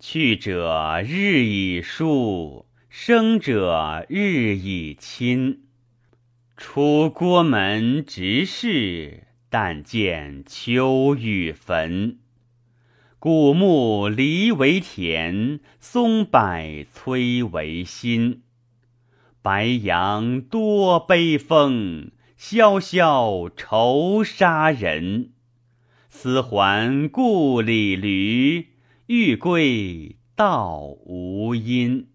去者日以疏，生者日以亲。出郭门直视，但见秋雨坟。古木离为田，松柏摧为新。白杨多悲风，萧萧愁杀人。思还故里驴，欲归道无因。